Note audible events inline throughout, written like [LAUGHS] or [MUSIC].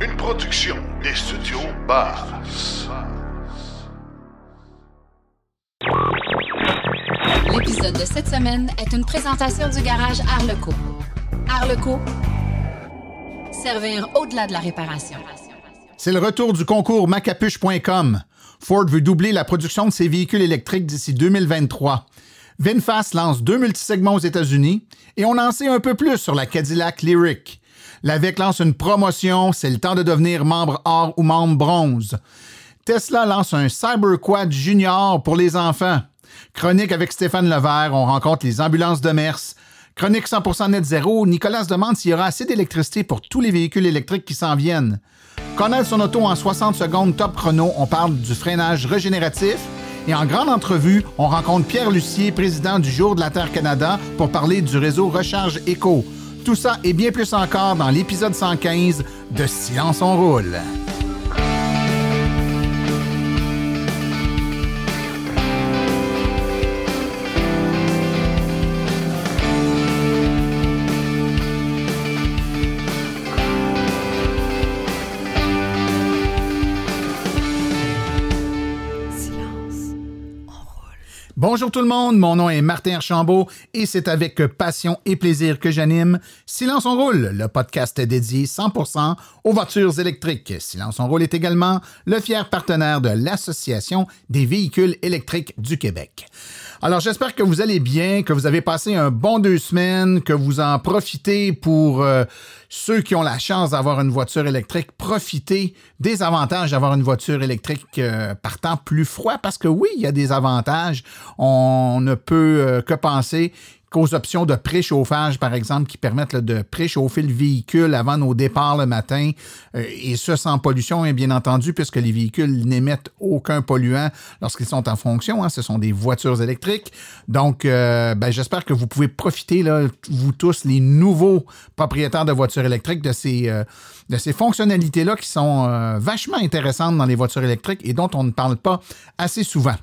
Une production des studios Bars. L'épisode de cette semaine est une présentation du garage Arleco. Arleco, servir au-delà de la réparation. C'est le retour du concours macapuche.com. Ford veut doubler la production de ses véhicules électriques d'ici 2023. VinFast lance deux multisegments aux États-Unis et on en sait un peu plus sur la Cadillac Lyric. L'AVEC lance une promotion, c'est le temps de devenir membre or ou membre bronze. Tesla lance un Cyberquad Junior pour les enfants. Chronique avec Stéphane Levert, on rencontre les ambulances de Mers. Chronique 100% net zéro, Nicolas demande s'il y aura assez d'électricité pour tous les véhicules électriques qui s'en viennent. Connaître son auto en 60 secondes top chrono, on parle du freinage régénératif. Et en grande entrevue, on rencontre Pierre Lucier, président du Jour de la Terre Canada, pour parler du réseau Recharge Éco. Tout ça et bien plus encore dans l'épisode 115 de Silence on roule. Bonjour tout le monde, mon nom est Martin Archambault et c'est avec passion et plaisir que j'anime Silence on roule, le podcast dédié 100% aux voitures électriques. Silence on roule est également le fier partenaire de l'Association des véhicules électriques du Québec. Alors j'espère que vous allez bien, que vous avez passé un bon deux semaines, que vous en profitez pour euh, ceux qui ont la chance d'avoir une voiture électrique, profiter des avantages d'avoir une voiture électrique euh, par plus froid, parce que oui, il y a des avantages. On ne peut euh, que penser qu'aux options de préchauffage, par exemple, qui permettent de préchauffer le véhicule avant nos départs le matin, euh, et ce sans pollution, bien entendu, puisque les véhicules n'émettent aucun polluant lorsqu'ils sont en fonction. Hein. ce sont des voitures électriques. Donc, euh, ben, j'espère que vous pouvez profiter, vous tous, les nouveaux propriétaires de voitures électriques, de ces, euh, de ces fonctionnalités-là qui sont vachement intéressantes dans les voitures électriques et dont on ne parle pas assez souvent.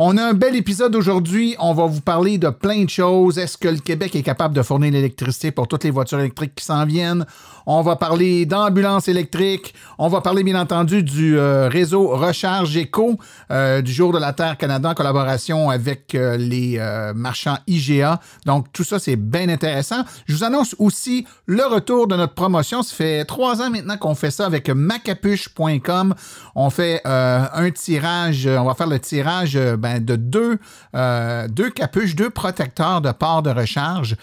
On a un bel épisode aujourd'hui. On va vous parler de plein de choses. Est-ce que le Québec est capable de fournir l'électricité pour toutes les voitures électriques qui s'en viennent? On va parler d'ambulance électrique. On va parler, bien entendu, du euh, réseau Recharge Éco euh, du Jour de la Terre Canada en collaboration avec euh, les marchands IGA. Donc, tout ça, c'est bien intéressant. Je vous annonce aussi le retour de notre promotion. Ça fait trois ans maintenant qu'on fait ça avec macapuche.com. On fait un tirage, on va faire le tirage ben, de deux, deux capuches, deux protecteurs de port de recharge.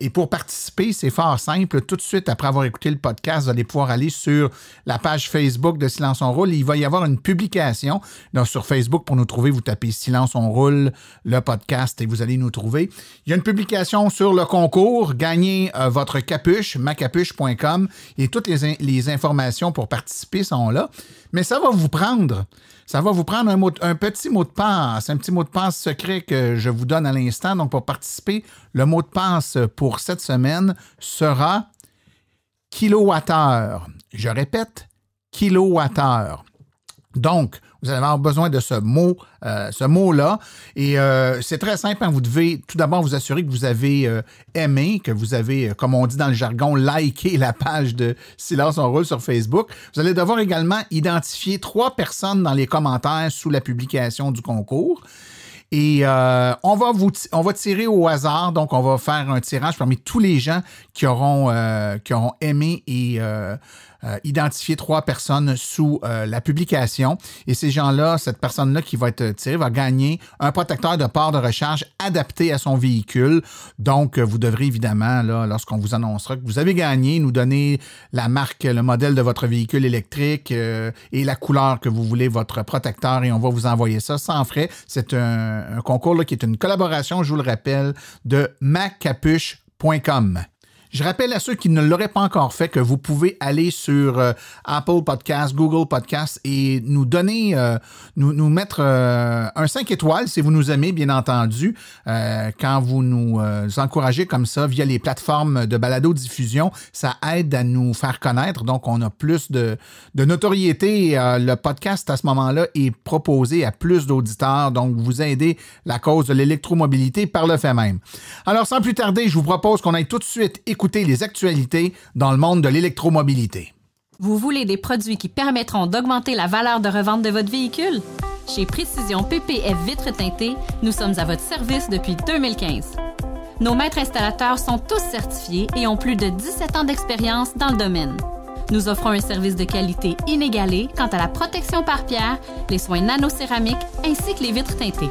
et pour participer, c'est fort simple. Tout de suite après avoir écouté le podcast, vous allez pouvoir aller sur la page Facebook de Silence on roule. Il va y avoir une publication. Sur Facebook, pour nous trouver, vous tapez Silence on roule, le podcast, et vous allez nous trouver. Il y a une publication sur le concours. Gagnez euh, votre capuche, macapuche.com, et toutes les, les informations pour participer sont là. Mais ça va vous prendre ça va vous prendre un, petit mot de passe, un petit mot de passe secret que je vous donne à l'instant. Donc, pour participer, le mot de passe pour cette semaine sera kilowattheure. Je répète, kilowattheure. Donc, vous allez avoir besoin de ce mot, euh, ce mot-là. Et euh, c'est très simple. Hein. Vous devez tout d'abord vous assurer que vous avez euh, aimé, que vous avez, comme on dit dans le jargon, liké la page de Silence on roule sur Facebook. Vous allez devoir également identifier trois personnes dans les commentaires sous la publication du concours. Et on, va vous on va tirer au hasard, donc on va faire un tirage parmi tous les gens qui auront, qui auront aimé et euh, identifier trois personnes sous euh, la publication. Et ces gens-là, cette personne-là qui va être tirée, va gagner un protecteur de port de recharge adapté à son véhicule. Donc, vous devrez évidemment, là, lorsqu'on vous annoncera que vous avez gagné, nous donner la marque, le modèle de votre véhicule électrique euh, et la couleur que vous voulez, votre protecteur, et on va vous envoyer ça sans frais. C'est un, concours qui est une collaboration, je vous le rappelle, de maccapuche.com. Je rappelle à ceux qui ne l'auraient pas encore fait que vous pouvez aller sur euh, Apple Podcast, Google Podcast et nous donner, euh, nous, nous, mettre euh, un 5 étoiles si vous nous aimez, bien entendu, quand vous nous encouragez comme ça via les plateformes de balado-diffusion. Ça aide à nous faire connaître, donc on a plus de, de notoriété. le podcast, à ce moment-là, est proposé à plus d'auditeurs, donc vous aidez la cause de l'électromobilité par le fait même. Alors, sans plus tarder, je vous propose qu'on aille tout de suite écouter les actualités dans le monde de l'électromobilité. Vous voulez des produits qui permettront d'augmenter la valeur de revente de votre véhicule? Chez Précision PPF Vitres teintées, nous sommes à votre service depuis 2015. Nos maîtres installateurs sont tous certifiés et ont plus de 17 ans d'expérience dans le domaine. Nous offrons un service de qualité inégalé quant à la protection par pierre, les soins nanocéramiques ainsi que les vitres teintées.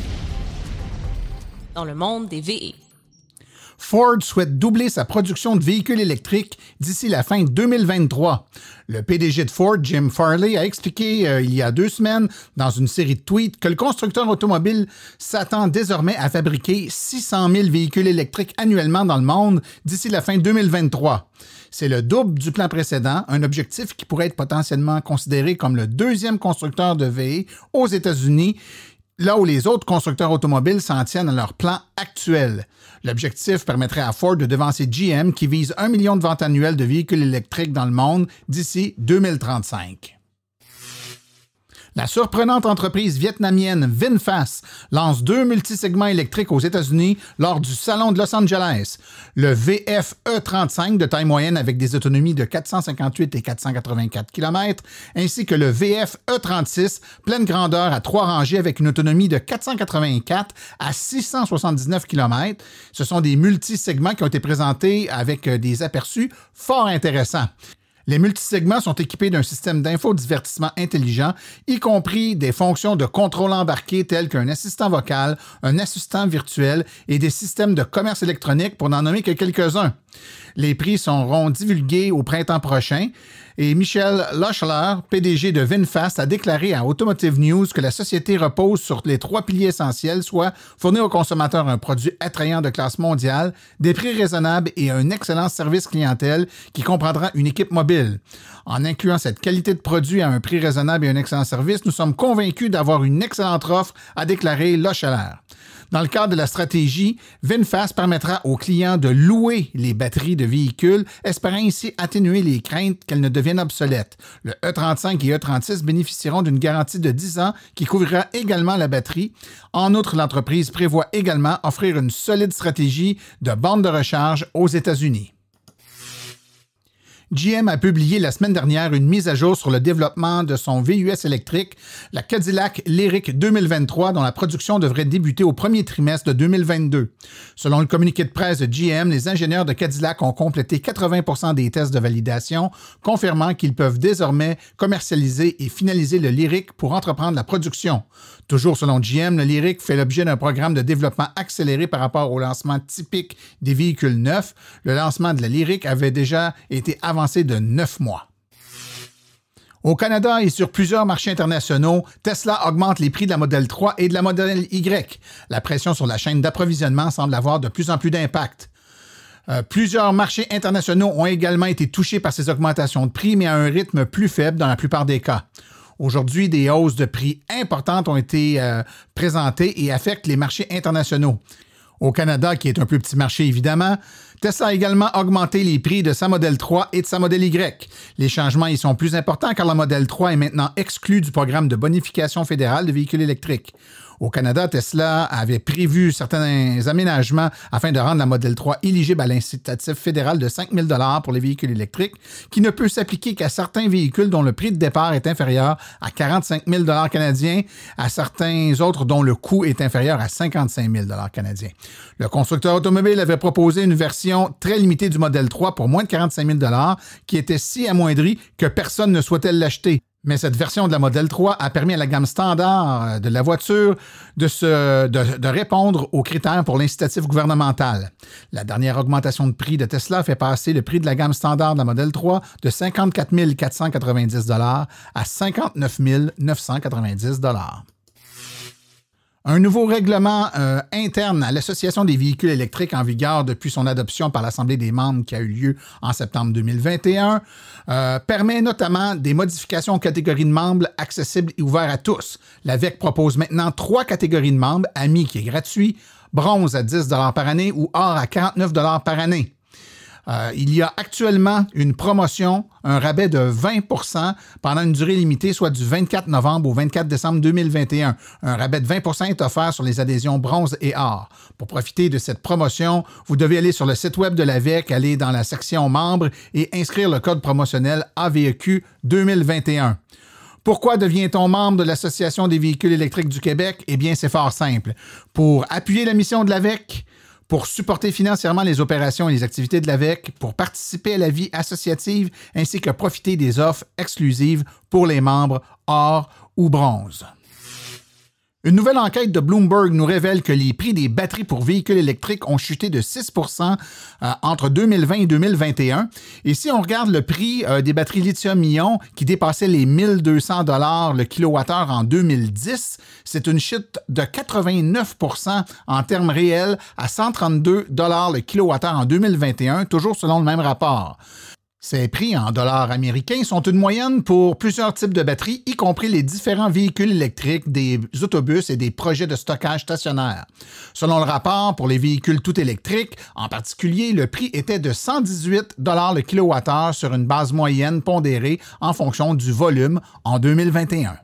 dans le monde des VE. Ford souhaite doubler sa production de véhicules électriques d'ici la fin 2023. Le PDG de Ford, Jim Farley, a expliqué euh, il y a deux semaines dans une série de tweets que le constructeur automobile s'attend désormais à fabriquer 600 000 véhicules électriques annuellement dans le monde d'ici la fin 2023. C'est le double du plan précédent, un objectif qui pourrait être potentiellement considéré comme le deuxième constructeur de VE aux États-Unis là où les autres constructeurs automobiles s'en tiennent à leur plan actuel. L'objectif permettrait à Ford de devancer GM qui vise un million de ventes annuelles de véhicules électriques dans le monde d'ici 2035. La surprenante entreprise vietnamienne VinFast lance deux multisegments électriques aux États-Unis lors du Salon de Los Angeles. Le VF-E35 de taille moyenne avec des autonomies de 458 et 484 km, ainsi que le VF-E36 pleine grandeur à trois rangées avec une autonomie de 484 à 679 km. Ce sont des multisegments qui ont été présentés avec des aperçus fort intéressants. Les multisegments sont équipés d'un système d'infodivertissement intelligent, y compris des fonctions de contrôle embarqué telles qu'un assistant vocal, un assistant virtuel et des systèmes de commerce électronique pour n'en nommer que quelques-uns. Les prix seront divulgués au printemps prochain. Et Michel Lochler, PDG de VinFast, a déclaré à Automotive News que la société repose sur les trois piliers essentiels, soit fournir aux consommateurs un produit attrayant de classe mondiale, des prix raisonnables et un excellent service clientèle qui comprendra une équipe mobile. En incluant cette qualité de produit à un prix raisonnable et un excellent service, nous sommes convaincus d'avoir une excellente offre, a déclaré Lochler. Dans le cadre de la stratégie, VinFast permettra aux clients de louer les batteries de véhicules, espérant ainsi atténuer les craintes qu'elles ne deviennent obsolètes. Le E35 et E36 bénéficieront d'une garantie de 10 ans qui couvrira également la batterie. En outre, l'entreprise prévoit également offrir une solide stratégie de bande de recharge aux États-Unis. GM a publié la semaine dernière une mise à jour sur le développement de son VUS électrique, la Cadillac Lyric 2023, dont la production devrait débuter au premier trimestre de 2022. Selon le communiqué de presse de GM, les ingénieurs de Cadillac ont complété 80% des tests de validation, confirmant qu'ils peuvent désormais commercialiser et finaliser le Lyric pour entreprendre la production. Toujours selon GM, le Lyric fait l'objet d'un programme de développement accéléré par rapport au lancement typique des véhicules neufs. Le lancement de la Lyric avait déjà été avancé de neuf mois. Au Canada et sur plusieurs marchés internationaux, Tesla augmente les prix de la Model 3 et de la Model Y. La pression sur la chaîne d'approvisionnement semble avoir de plus en plus d'impact. Euh, plusieurs marchés internationaux ont également été touchés par ces augmentations de prix, mais à un rythme plus faible dans la plupart des cas. Aujourd'hui, des hausses de prix importantes ont été euh, présentées et affectent les marchés internationaux. Au Canada, qui est un plus petit marché évidemment, Tesla a également augmenté les prix de sa Model 3 et de sa Model Y. Les changements y sont plus importants car la Model 3 est maintenant exclue du programme de bonification fédérale de véhicules électriques. Au Canada, Tesla avait prévu certains aménagements afin de rendre la Model 3 éligible à l'incitatif fédéral de 5 000 pour les véhicules électriques, qui ne peut s'appliquer qu'à certains véhicules dont le prix de départ est inférieur à 45 000 canadiens, à certains autres dont le coût est inférieur à 55 000 canadiens. Le constructeur automobile avait proposé une version très limitée du modèle 3 pour moins de 45 000 qui était si amoindrie que personne ne souhaitait l'acheter. Mais cette version de la Model 3 a permis à la gamme standard euh, de la voiture de, répondre aux critères pour l'incitatif gouvernemental. La dernière augmentation de prix de Tesla fait passer le prix de la gamme standard de la Model 3 de 54 490 à 59 990 un nouveau règlement euh, interne à l'Association des véhicules électriques en vigueur depuis son adoption par l'Assemblée des membres qui a eu lieu en septembre 2021 euh, permet notamment des modifications aux catégories de membres accessibles et ouverts à tous. L'AVEC propose maintenant trois catégories de membres, Ami qui est gratuit, Bronze à 10 par année ou Or à 49 par année. Euh, il y a actuellement une promotion, un rabais de 20% pendant une durée limitée, soit du 24 novembre au 24 décembre 2021. Un rabais de 20% est offert sur les adhésions bronze et or. Pour profiter de cette promotion, vous devez aller sur le site web de l'AVEC, aller dans la section membres et inscrire le code promotionnel AVEQ 2021. Pourquoi devient-on membre de l'Association des véhicules électriques du Québec? Eh bien, c'est fort simple. Pour appuyer la mission de l'AVEC, pour supporter financièrement les opérations et les activités de l'AVEC, pour participer à la vie associative ainsi que profiter des offres exclusives pour les membres or ou bronze. Une nouvelle enquête de Bloomberg nous révèle que les prix des batteries pour véhicules électriques ont chuté de 6% euh, entre 2020 et 2021. Et si on regarde le prix euh, des batteries lithium-ion qui dépassait les 1200 dollars le kilowattheure en 2010, c'est une chute de 89% en termes réels à 132 dollars le kilowattheure en 2021, toujours selon le même rapport. Ces prix en dollars américains sont une moyenne pour plusieurs types de batteries, y compris les différents véhicules électriques, des autobus et des projets de stockage stationnaire. Selon le rapport, pour les véhicules tout électriques, en particulier, le prix était de 118 dollars le kilowattheure sur une base moyenne pondérée en fonction du volume en 2021.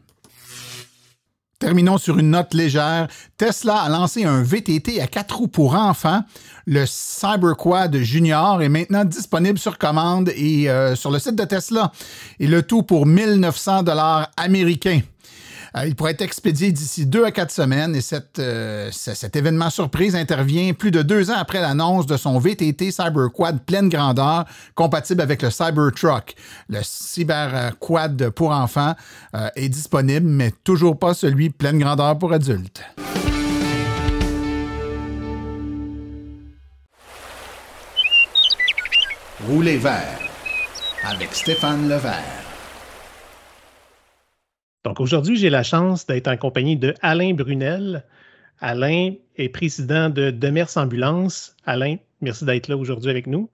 Terminons sur une note légère. Tesla a lancé un VTT à quatre roues pour enfants. Le CyberQuad Junior est maintenant disponible sur commande et euh, sur le site de Tesla. Et le tout pour 1900 dollars américains. Euh, il pourrait être expédié d'ici deux à quatre semaines et euh, cet événement surprise intervient plus de deux ans après l'annonce de son VTT CyberQuad pleine grandeur compatible avec le Cybertruck. Le CyberQuad pour enfants euh, est disponible, mais toujours pas celui pleine grandeur pour adultes. Roulez vert avec Stéphane Levert. Donc aujourd'hui, j'ai la chance d'être en compagnie de Alain Brunel. Alain est président de Demers Ambulance. Alain, merci d'être là aujourd'hui avec nous.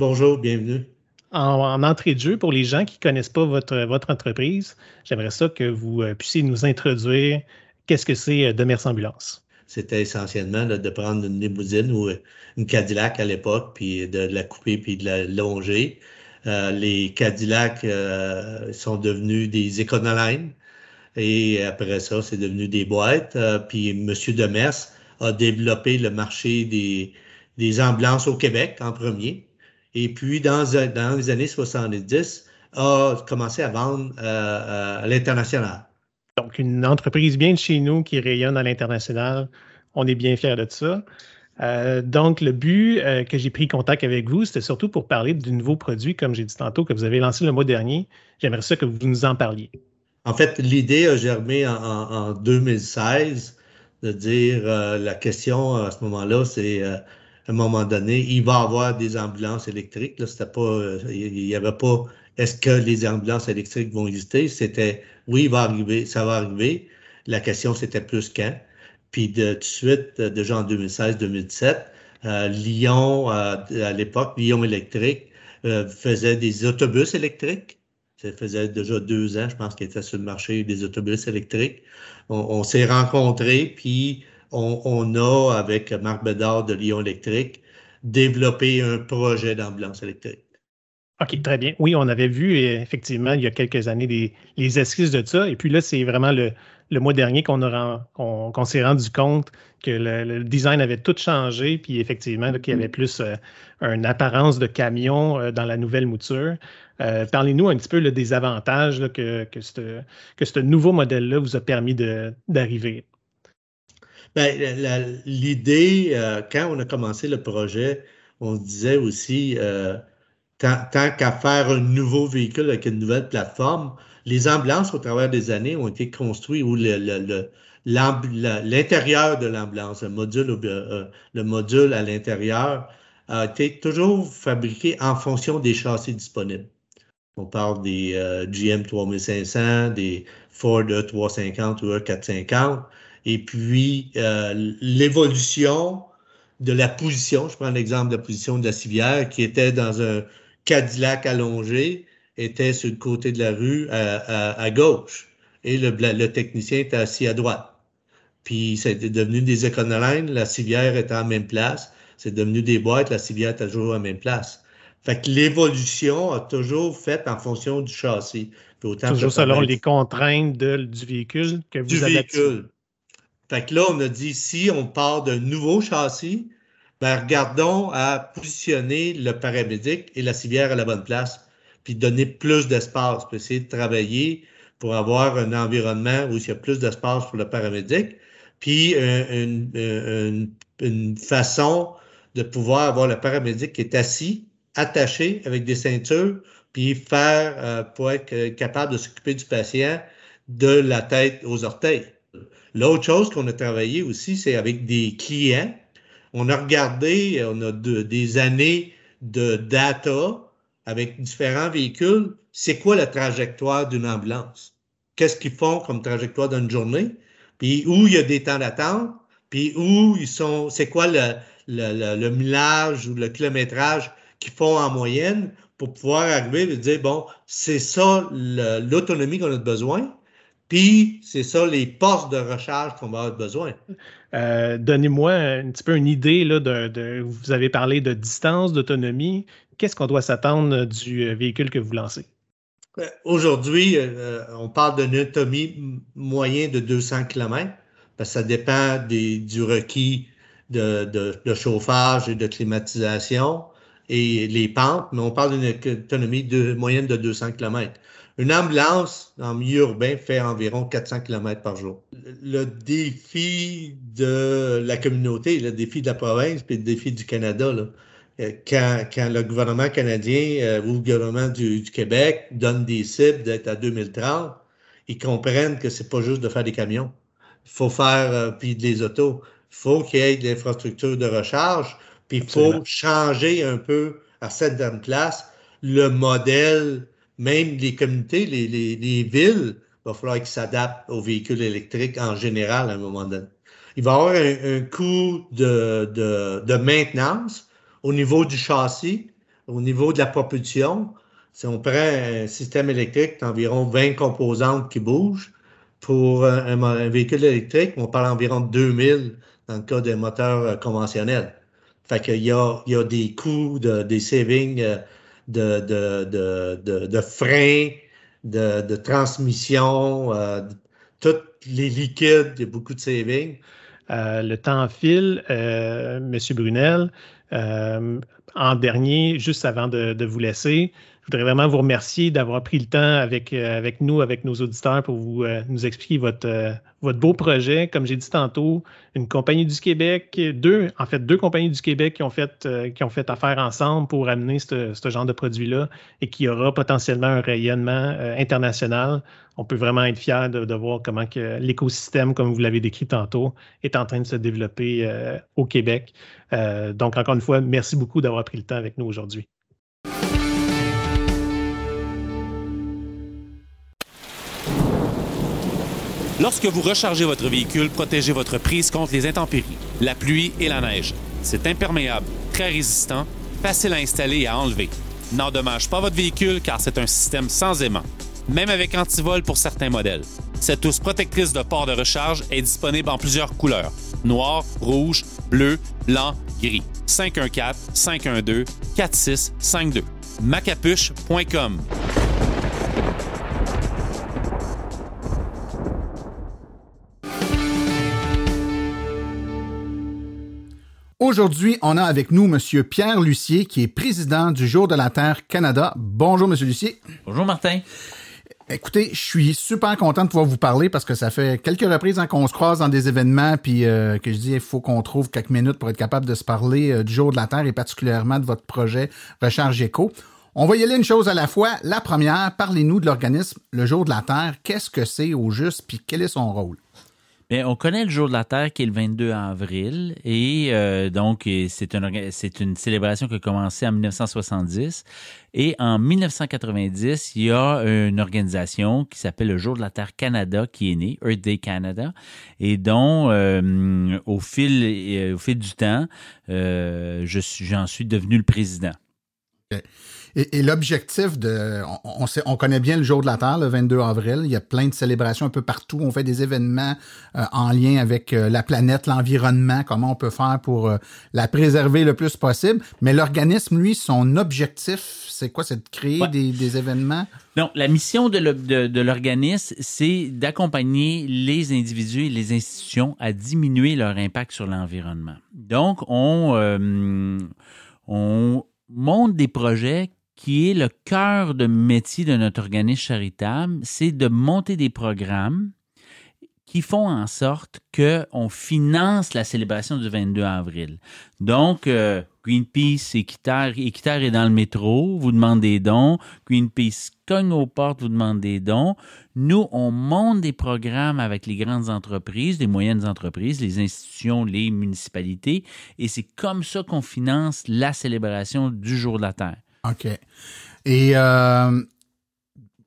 Bonjour, bienvenue. En, entrée de jeu, pour les gens qui ne connaissent pas votre, votre entreprise, j'aimerais ça que vous euh, puissiez nous introduire qu'est-ce que c'est euh, Demers Ambulance. C'était essentiellement de prendre une limousine ou euh, une Cadillac à l'époque, puis de la couper puis de la longer. les Cadillacs sont devenus des Econoline. Et après ça, c'est devenu des boîtes. Euh, puis M. Demers a développé le marché des, des ambulances au Québec en premier. Et puis, dans, dans les années 70, a commencé à vendre euh, euh, à l'international. Donc, une entreprise bien de chez nous qui rayonne à l'international. On est bien fiers de ça. donc, le but que j'ai pris contact avec vous, c'était surtout pour parler du nouveau produit, comme j'ai dit tantôt, que vous avez lancé le mois dernier. J'aimerais ça que vous nous en parliez. En fait, l'idée a germé en, 2016 de dire euh, la question à ce moment-là, c'est euh, à un moment donné, il va y avoir des ambulances électriques. Là, c'était pas, euh, il n'y avait pas est-ce que les ambulances électriques vont exister? C'était oui, il va arriver, ça va arriver. La question, c'était plus quand? Puis de, de suite, déjà en 2016-2017, Lyon, à l'époque, Lyon électrique, faisait des autobus électriques. Ça faisait déjà deux ans, je pense, qu'il était sur le marché des autobus électriques. On, s'est rencontrés, puis on, a, avec Marc Bédard de Lyon Électrique, développé un projet d'ambulance électrique. OK, très bien. Oui, on avait vu effectivement il y a quelques années les esquisses de ça. Et puis là, c'est vraiment le, mois dernier qu'on s'est rendu compte que le, design avait tout changé, puis effectivement, qu'il y avait plus euh, une apparence de camion euh, dans la nouvelle mouture. Euh, parlez-nous un petit peu des avantages que, que, ce nouveau modèle-là vous a permis d'arriver. Ben, l'idée, quand on a commencé le projet, on se disait aussi, tant, qu'à faire un nouveau véhicule avec une nouvelle plateforme, les ambulances au travers des années ont été construites où l'intérieur de l'ambulance, le module, euh, le module à l'intérieur, a été toujours fabriqué en fonction des châssis disponibles. On parle des euh, GM 3500, des Ford E350 ou E450. Et puis, euh, l'évolution de la position, je prends l'exemple de la position de la civière qui était dans un Cadillac allongé, était sur le côté de la rue à, gauche. Et le, le, technicien était assis à droite. Puis, c'était devenu des éconolines, la civière était en même place. C'est devenu des boîtes, la civière est toujours à la même place. Fait que l'évolution a toujours fait en fonction du châssis. toujours selon les contraintes du véhicule que vous du véhicule. Fait que là, on a dit, si on part d'un nouveau châssis, ben, regardons à positionner le paramédic et la civière à la bonne place, puis donner plus d'espace, puis essayer de travailler pour avoir un environnement où il y a plus d'espace pour le paramédic, puis euh, une, une, façon de pouvoir avoir le paramédic qui est assis, attaché avec des ceintures, puis faire euh, pour être capable de s'occuper du patient de la tête aux orteils. L'autre chose qu'on a travaillé aussi, c'est avec des clients. On a regardé, on a des années de data avec différents véhicules. C'est quoi la trajectoire d'une ambulance? Qu'est-ce qu'ils font comme trajectoire d'une journée? Puis où il y a des temps d'attente? Puis où ils sont, c'est quoi le, le, le, millage ou le kilométrage qu'ils font en moyenne pour pouvoir arriver et dire, bon, c'est ça l'autonomie qu'on a besoin, puis c'est ça les postes de recharge qu'on va avoir besoin. Euh, donnez-moi un petit peu une idée, là, de, vous avez parlé de distance, d'autonomie. Qu'est-ce qu'on doit s'attendre du euh, véhicule que vous lancez? Euh, aujourd'hui, on parle d'une autonomie moyenne de 200 km, parce que ça dépend du requis de, chauffage et de climatisation et les pentes, mais on parle d'une autonomie de, moyenne de 200 km. Une ambulance en milieu urbain fait environ 400 km par jour. Le défi de la communauté, le défi de la province, puis le défi du Canada, euh, quand, le gouvernement canadien euh, ou le gouvernement du, Québec donne des cibles d'être à 2030, ils comprennent que c'est pas juste de faire des camions. Il faut faire, euh, puis des autos faut qu'il y ait de l'infrastructure de recharge, puis il faut changer un peu à cette dame place le modèle, même les communautés, les, les, villes, il va falloir qu'ils s'adaptent aux véhicules électriques en général à un moment donné. Il va y avoir un, coût de, de, de, maintenance au niveau du châssis, au niveau de la propulsion. Si on prend un système électrique, environ 20 composantes qui bougent. Pour un, véhicule électrique, on parle environ de 2000 dans le cas des moteurs euh, conventionnels. Fait il y a des coûts, de, des savings euh, de, de, de, freins, de, transmission, euh, tous les liquides, il y a beaucoup de savings. le temps file, euh, Monsieur Brunel. En dernier, juste avant de, vous laisser, je voudrais vraiment vous remercier d'avoir pris le temps avec, euh, nous, avec nos auditeurs, pour vous, euh, nous expliquer votre, euh, votre beau projet. Comme j'ai dit tantôt, une compagnie du Québec, deux, en fait, deux compagnies du Québec qui ont fait, qui ont fait affaire ensemble pour amener ce, genre de produit-là et qui aura potentiellement un rayonnement international. On peut vraiment être fier de, voir comment l'écosystème, comme vous l'avez décrit tantôt, est en train de se développer au Québec. donc, encore une fois, merci beaucoup d'avoir pris le temps avec nous aujourd'hui. Lorsque vous rechargez votre véhicule, protégez votre prise contre les intempéries, la pluie et la neige. C'est imperméable, très résistant, facile à installer et à enlever. N'endommage pas votre véhicule car c'est un système sans aimant, même avec antivol pour certains modèles. Cette housse protectrice de port de recharge est disponible en plusieurs couleurs noir, rouge, bleu, blanc, gris. 514-512-4652. macapuche.com Aujourd'hui, on a avec nous M. Pierre Lucier, qui est président du Jour de la Terre Canada. Bonjour, M. Lucier. Bonjour, Martin. Écoutez, je suis super content de pouvoir vous parler parce que ça fait quelques reprises hein, qu'on se croise dans des événements puis euh, que je dis il faut qu'on trouve quelques minutes pour être capable de se parler euh, du jour de la Terre et particulièrement de votre projet Recharge Éco. On va y aller une chose à la fois. La première, parlez-nous de l'organisme Le Jour de la Terre. Qu'est-ce que c'est au juste puis quel est son rôle? On connaît le jour de la Terre qui est le 22 avril et euh, donc c'est une, célébration qui a commencé en 1970 et en 1990 il y a une organisation qui s'appelle le jour de la Terre Canada qui est née, Earth Day Canada et dont euh, au fil euh, au fil du temps j'en suis devenu le président. Et, et l'objectif de, on, sait, on connaît bien le jour de la Terre, le 22 avril. Il y a plein de célébrations un peu partout. On fait des événements euh, en lien avec euh, la planète, l'environnement, comment on peut faire pour euh, la préserver le plus possible. Mais l'organisme, lui, son objectif, c'est quoi? C'est de créer Ouais. des, des événements? Non, la mission de, l'organisme, c'est d'accompagner les individus et les institutions à diminuer leur impact sur l'environnement. Donc, on, euh, on monte des projets qui est le cœur de métier de notre organisme charitable, c'est de monter des programmes qui font en sorte qu'on finance la célébration du 22 avril. Donc, euh, Greenpeace, Équiterre, Équiterre est dans le métro, vous demande des dons. Greenpeace cogne aux portes, vous demande des dons. Nous, on monte des programmes avec les grandes entreprises, les moyennes entreprises, les institutions, les municipalités, et c'est comme ça qu'on finance la célébration du jour de la Terre. OK. Et euh,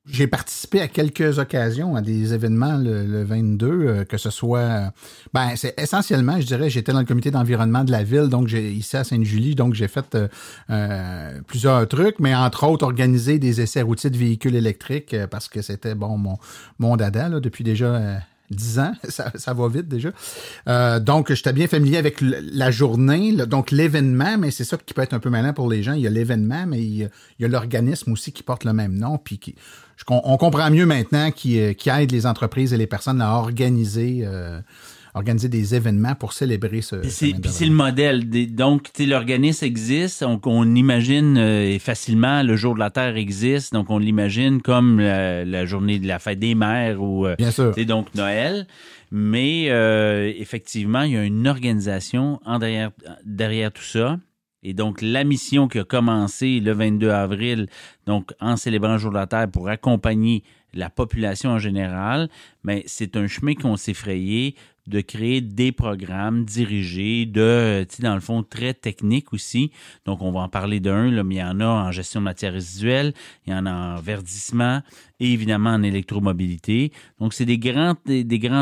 j'ai participé à quelques occasions à des événements le, le 22, euh, que ce soit, ben c'est essentiellement, je dirais, j'étais dans le comité d'environnement de la ville, donc j'ai ici à Sainte-Julie, donc j'ai fait euh, euh, plusieurs trucs, mais entre autres organiser des essais routiers de véhicules électriques euh, parce que c'était bon mon mon dada là, depuis déjà. Euh, 10 ans, [LAUGHS] ça, ça va vite déjà. Euh, donc, j'étais bien familier avec la journée, donc l'événement, mais c'est ça qui peut être un peu malin pour les gens. Il y a l'événement, mais il y a, l'organisme aussi qui porte le même nom, puis qui, on comprend mieux maintenant qui, euh, qui aide les entreprises et les personnes à organiser, euh, organiser des événements pour célébrer ce. Puis ce c'est, 22 puis c'est le modèle. Des- Donc, l'organisme existe. Donc, on imagine euh, facilement le jour de la Terre existe. Donc, on l'imagine comme la, la journée de la fête des mères ou euh, Bien sûr. sais, donc Noël. Mais euh, effectivement, il y a une organisation en derrière, derrière tout ça. Et donc, la mission qui a commencé le 22 avril, donc en célébrant le jour de la Terre pour accompagner la population en général, mais c'est un chemin qu'on s'est frayé de créer des programmes dirigés, de, tu sais, dans le fond, très techniques aussi. Donc, on va en parler d'un, là, mais il y en a en gestion de matières résiduelles, il y en a en verdissement et évidemment en électromobilité. Donc, c'est des grands,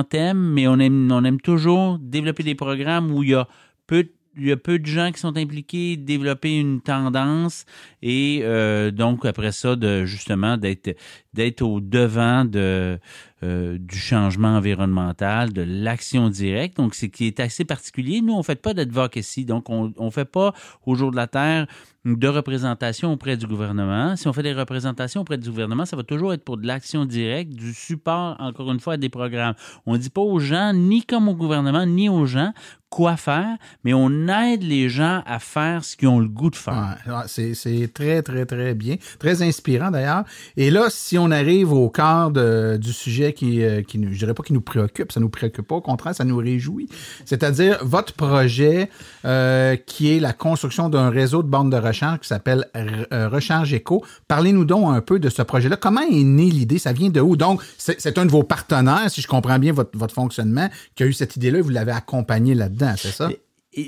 thèmes, mais on aime, on aime toujours développer des programmes où il y a peu de il y a peu de gens qui sont impliqués, développer une tendance et euh, donc après ça de justement d'être d'être au devant de euh, du changement environnemental, de l'action directe. Donc c'est qui est assez particulier. Nous on fait pas d'advocacy, donc on on fait pas au jour de la terre de représentation auprès du gouvernement. Si on fait des représentations auprès du gouvernement, ça va toujours être pour de l'action directe, du support, encore une fois, à des programmes. On ne dit pas aux gens, ni comme au gouvernement, ni aux gens, quoi faire, mais on aide les gens à faire ce qu'ils ont le goût de faire. C'est, très, très, très bien. Très inspirant d'ailleurs. Et là, si on arrive au cœur du sujet qui, euh, qui nous, je dirais pas qui nous préoccupe, ça nous préoccupe pas, au contraire, ça nous réjouit. C'est-à-dire votre projet euh, qui est la construction d'un réseau de bornes de qui s'appelle euh, Recharge Éco. Parlez-nous donc un peu de ce projet-là. Comment est née l'idée? Ça vient de où? Donc, c'est, un de vos partenaires, si je comprends bien votre, votre fonctionnement, qui a eu cette idée-là vous l'avez accompagné là-dedans, c'est ça?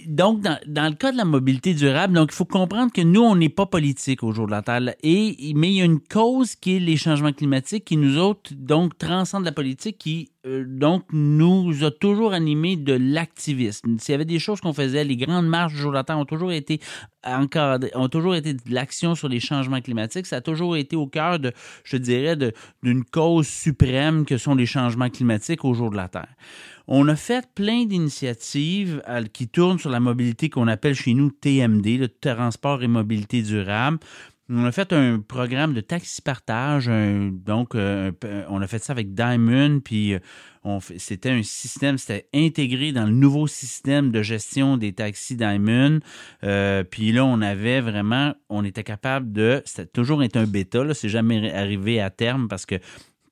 Donc, dans, le cas de la mobilité durable, donc il faut comprendre que nous, on n'est pas politique au jour de la Terre. Et, mais il y a une cause qui est les changements climatiques qui nous autres, donc, transcendent la politique, qui euh, donc nous a toujours animés de l'activisme. S'il y avait des choses qu'on faisait, les grandes marches du jour de la Terre ont toujours été encadrées, ont toujours été de l'action sur les changements climatiques. Ça a toujours été au cœur de, je dirais, d'une cause suprême que sont les changements climatiques au jour de la Terre. On a fait plein d'initiatives euh, qui tournent sur la mobilité qu'on appelle chez nous TMD, le transport et mobilité durable. On a fait un programme de taxi partage, donc euh, peu- on a fait ça avec Diamond, puis euh, c'était un système, c'était intégré dans le nouveau système de gestion des taxis Diamond. Euh, puis là, on avait vraiment, on était capable de, c'était toujours été un bêta, c'est jamais arrivé à terme parce que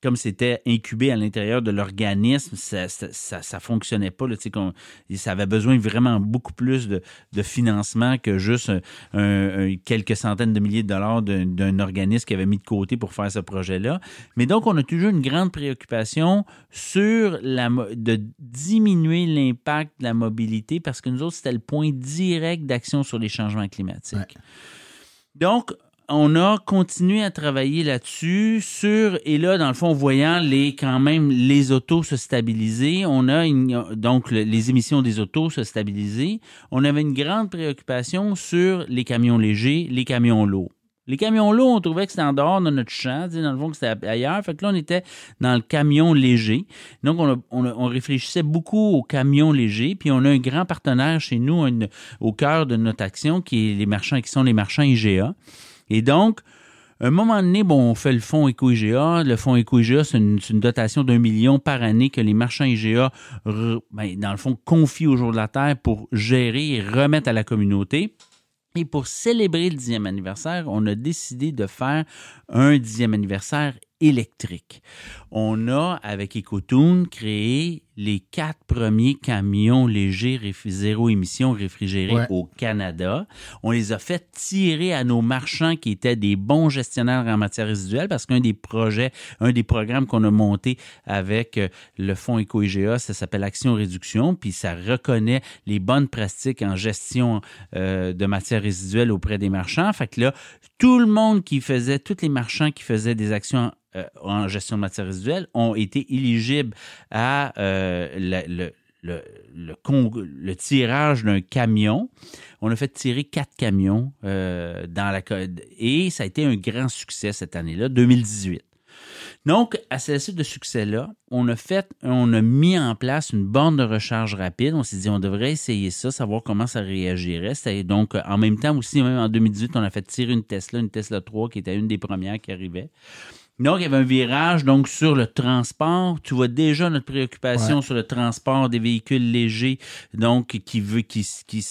comme c'était incubé à l'intérieur de l'organisme, ça, ça, ça, fonctionnait pas. Là, ça avait besoin vraiment beaucoup plus de, de financement que juste un, quelques centaines de milliers de dollars d'un, organisme qui avait mis de côté pour faire ce projet-là. Mais donc, on a toujours une grande préoccupation sur la, de diminuer l'impact de la mobilité parce que nous autres, c'était le point direct d'action sur les changements climatiques. Donc, on a continué à travailler là-dessus sur et là dans le fond voyant les quand même les autos se stabiliser, on a donc les émissions des autos se stabiliser, on avait une grande préoccupation sur les camions légers, les camions lourds. Les camions lourds, on trouvait que c'était en dehors de notre champ, dans le fond que c'était ailleurs. Fait que là, on était dans le camion léger. Donc, on, réfléchissait beaucoup aux camions légers. Puis, on a un grand partenaire chez nous au cœur de notre action, qui est les marchands, qui sont les marchands IGA. Et donc, à un moment donné, bon, on fait le fonds Éco-IGA. Le fonds Éco-IGA, c'est une, dotation d'un million par année que les marchands IGA, ben, dans le fond, confient au jour de la Terre pour gérer et remettre à la communauté. Et pour célébrer le dixième anniversaire, on a décidé de faire un dixième anniversaire électrique. On a, avec EcoTune, créé les quatre premiers camions légers zéro émission réfrigérés au Canada. On les a fait tirer à nos marchands qui étaient des bons gestionnaires en matière résiduelle parce qu'un des projets, un des programmes qu'on a monté avec euh, le fonds Éco-IGA, ça s'appelle Action Réduction, puis ça reconnaît les bonnes pratiques en gestion euh, de matière résiduelle auprès des marchands. Fait que là, tout le monde qui faisait, tous les marchands qui faisaient des actions euh, en gestion de matière résiduelle ont été éligibles à euh, le, tirage d'un camion. On a fait tirer quatre camions euh, dans la et ça a été un grand succès cette année-là, 2018. Donc, à ce suite de succès-là, on a fait, on a mis en place une borne de recharge rapide. On s'est dit, on devrait essayer ça, savoir comment ça réagirait. donc, en même temps aussi, même en 2018, on a fait tirer une Tesla, une Tesla 3 qui était une des premières qui arrivait. Donc, il y avait un virage donc sur le transport. Tu vois déjà notre préoccupation sur le transport des véhicules légers, donc qui veut qui, qui,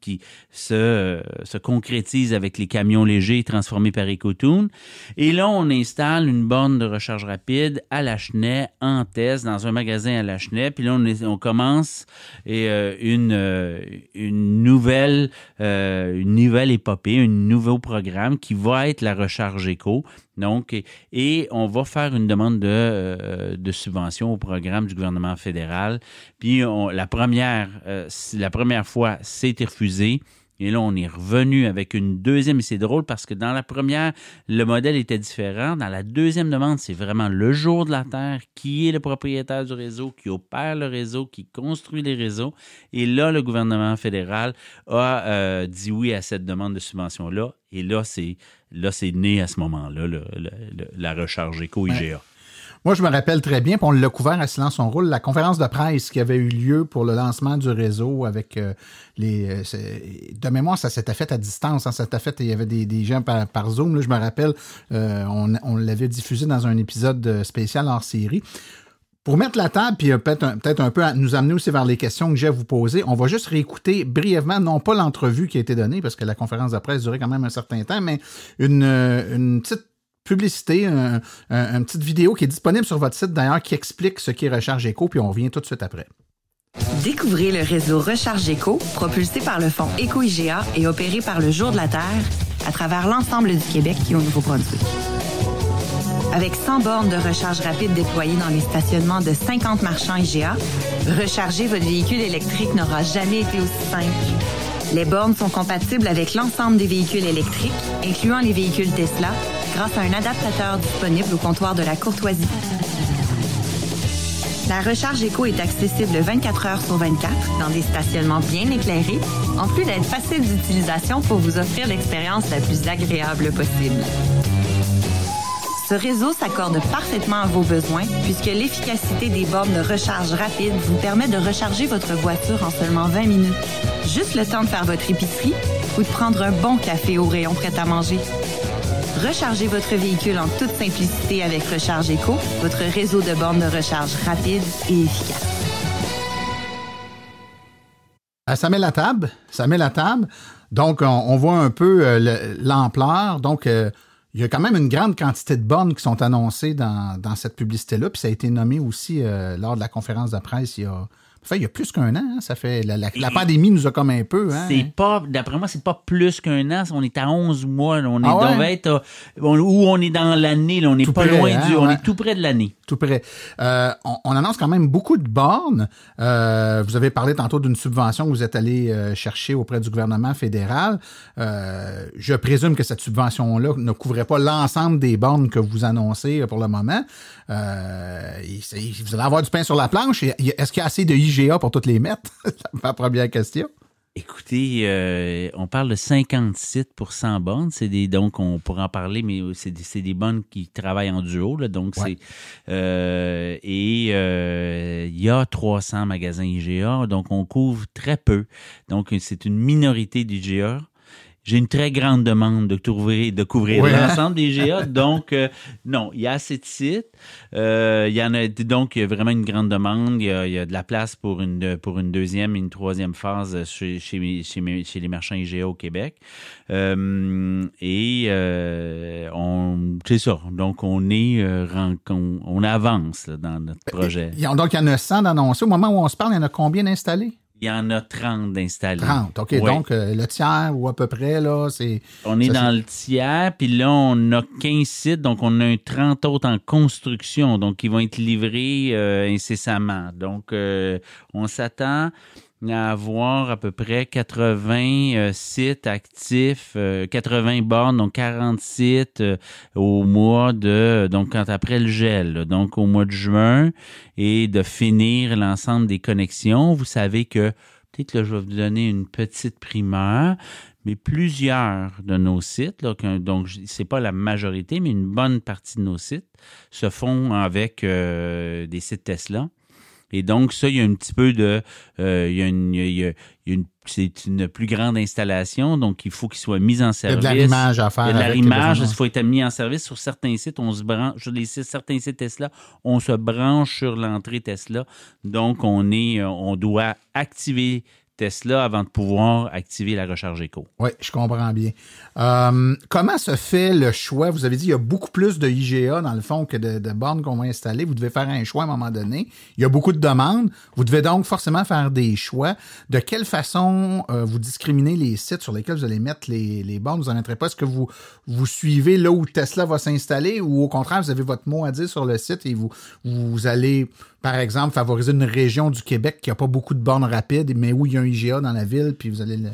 qui se, se concrétise avec les camions légers transformés par EcoTune. Et là, on installe une borne de recharge rapide à Lachenay, en test, dans un magasin à Lachenay. Puis là, on, on commence et, euh, une, euh, une nouvelle euh, une nouvelle épopée, un nouveau programme qui va être la recharge éco. Donc, et, on va faire une demande de, euh, de, subvention au programme du gouvernement fédéral. Puis la première, euh, la première fois, c'était refusé. Et là, on est revenu avec une deuxième, et c'est drôle parce que dans la première, le modèle était différent. Dans la deuxième demande, c'est vraiment le jour de la Terre qui est le propriétaire du réseau, qui opère le réseau, qui construit les réseaux. Et là, le gouvernement fédéral a euh, dit oui à cette demande de subvention-là. Et là, c'est là, c'est né à ce moment-là, la recharge éco-IGA. Moi, je me rappelle très bien, puis on l'a couvert à Silence son rôle, la conférence de presse qui avait eu lieu pour le lancement du réseau avec euh, les. Euh, de mémoire, ça s'était fait à distance. Hein, ça s'était fait, il y avait des, gens par, Zoom. Là, je me rappelle, euh, on, l'avait diffusé dans un épisode spécial hors série. Pour mettre la table, puis peut-être un, peut un peu à nous amener aussi vers les questions que j'ai à vous poser, on va juste réécouter brièvement, non pas l'entrevue qui a été donnée, parce que la conférence de presse durait quand même un certain temps, mais une, une petite publicité, une petite vidéo qui est disponible sur votre site d'ailleurs qui explique ce qu'est Recharge Éco, puis on revient tout de suite après. Découvrez le réseau Recharge Éco, propulsé par le fonds Éco-IGA et opéré par le Jour de la Terre à travers l'ensemble du Québec et au Nouveau-Brunswick. Avec 100 bornes de recharge rapide déployées dans les stationnements de 50 marchands IGA, recharger votre véhicule électrique n'aura jamais été aussi simple. Les bornes sont compatibles avec l'ensemble des véhicules électriques, incluant les véhicules Tesla, grâce à un adaptateur disponible au comptoir de la courtoisie. La recharge éco est accessible 24 heures sur 24 dans des stationnements bien éclairés, en plus d'être facile d'utilisation pour vous offrir l'expérience la plus agréable possible. Ce réseau s'accorde parfaitement à vos besoins puisque l'efficacité des bornes de recharge rapide vous permet de recharger votre voiture en seulement 20 minutes. Juste le temps de faire votre épicerie ou de prendre un bon café au rayon prêt à manger. Rechargez votre véhicule en toute simplicité avec Recharge Eco, votre réseau de bornes de recharge rapide et efficace. Ah, ça met la table. Ça met la table. Donc, on, voit un peu euh, l'ampleur. Donc, euh, Il y a quand même une grande quantité de bornes qui sont annoncées dans, cette publicité-là, puis ça a été nommé aussi euh, lors de la conférence de presse il y a, Fait, il y a plus qu'un an, hein, ça fait la, la- la Et- pandémie nous a comme un peu. Hein, C'est pas, d'après moi, c'est pas plus qu'un an. On est à 11 mois. là. On est, Ah ouais? on va être, euh, on- ou on est dans l'année. On n'est pas près, loin hein, du, on ouais. est tout près de l'année. tout près. Euh, on, on annonce quand même beaucoup de bornes. Euh, vous avez parlé tantôt d'une subvention que vous êtes allé euh, chercher auprès du gouvernement fédéral. Euh, je présume que cette subvention-là ne couvrait pas l'ensemble des bornes que vous annoncez pour le moment. Euh, vous allez avoir du pain sur la planche. Est-ce qu'il y a assez de IGA pour toutes les mettre? [LAUGHS] C'est ma première question. Écoutez, euh, on parle de 50 sites pour 100 bornes. C'est des, donc, on pourra en parler, mais c'est des, c'est des bornes qui travaillent en duo. Là, donc, Ouais. c'est euh, et euh, il y a 300 magasins IGA, donc on couvre très peu. Donc, c'est une minorité d'IGA. J'ai une très grande demande de couvrir, de couvrir l'ensemble des GA. [LAUGHS] donc, euh, non, il y a assez de sites. Euh, il y en a donc il y a vraiment une grande demande. Il y a, il y a de la place pour une pour une deuxième et une troisième phase chez chez, chez, mes- chez les marchands IGA au Québec. Euh, et on c'est ça. Donc on est on, on avance là, dans notre projet. Donc, il y en a 100 d'annoncés. Au moment où on se parle, il y en a combien d'installés? Il y en a 30 d'installés. 30. OK. Ouais. Donc, euh, le tiers ou à peu près, là, c'est. On est Ça, dans le tiers, puis là, on a 15 sites, donc on a un 30 autres en construction, donc qui vont être livrés euh, incessamment. Donc, euh, on s'attend à avoir à peu près 80 euh, sites actifs, euh, 80 bornes, donc 40 sites euh, au mois de, donc quand après le gel, donc au mois de juin, et de finir l'ensemble des connexions. Vous savez que, peut-être là, je vais vous donner une petite primeur, mais plusieurs de nos sites, là, donc c'est pas la majorité, mais une bonne partie de nos sites se font avec euh, des sites Tesla. Et donc, ça, il y a un petit peu de. euh, il y a une. il y a- il y a- il y a une- c'est une plus grande installation, donc il faut qu'il soit mis en Il y a service. de l'arrimage à faire. Il y a de l'arrimage, il faut être mis en service sur certains sites. On se branche, sur les sites, certains sites Tesla, on se branche sur l'entrée Tesla. Donc, on est, euh, on doit activer Tesla avant de pouvoir activer la recharge éco. Oui, je comprends bien. Euh, comment se fait le choix? Vous avez dit qu'il y a beaucoup plus de IGA, dans le fond, que de, bornes qu'on va installer. Vous devez faire un choix à un moment donné. Il y a beaucoup de demandes. Vous devez donc forcément faire des choix. De quelle façon euh, vous discriminez les sites sur lesquels vous allez mettre les, bornes? Vous en mettrez pas? Est-ce que vous, suivez là où Tesla va s'installer ou au contraire, vous avez votre mot à dire sur le site et vous allez, par exemple, favoriser une région du Québec qui n'a pas beaucoup de bornes rapides, mais où il y a un IGA dans la ville, puis vous allez le...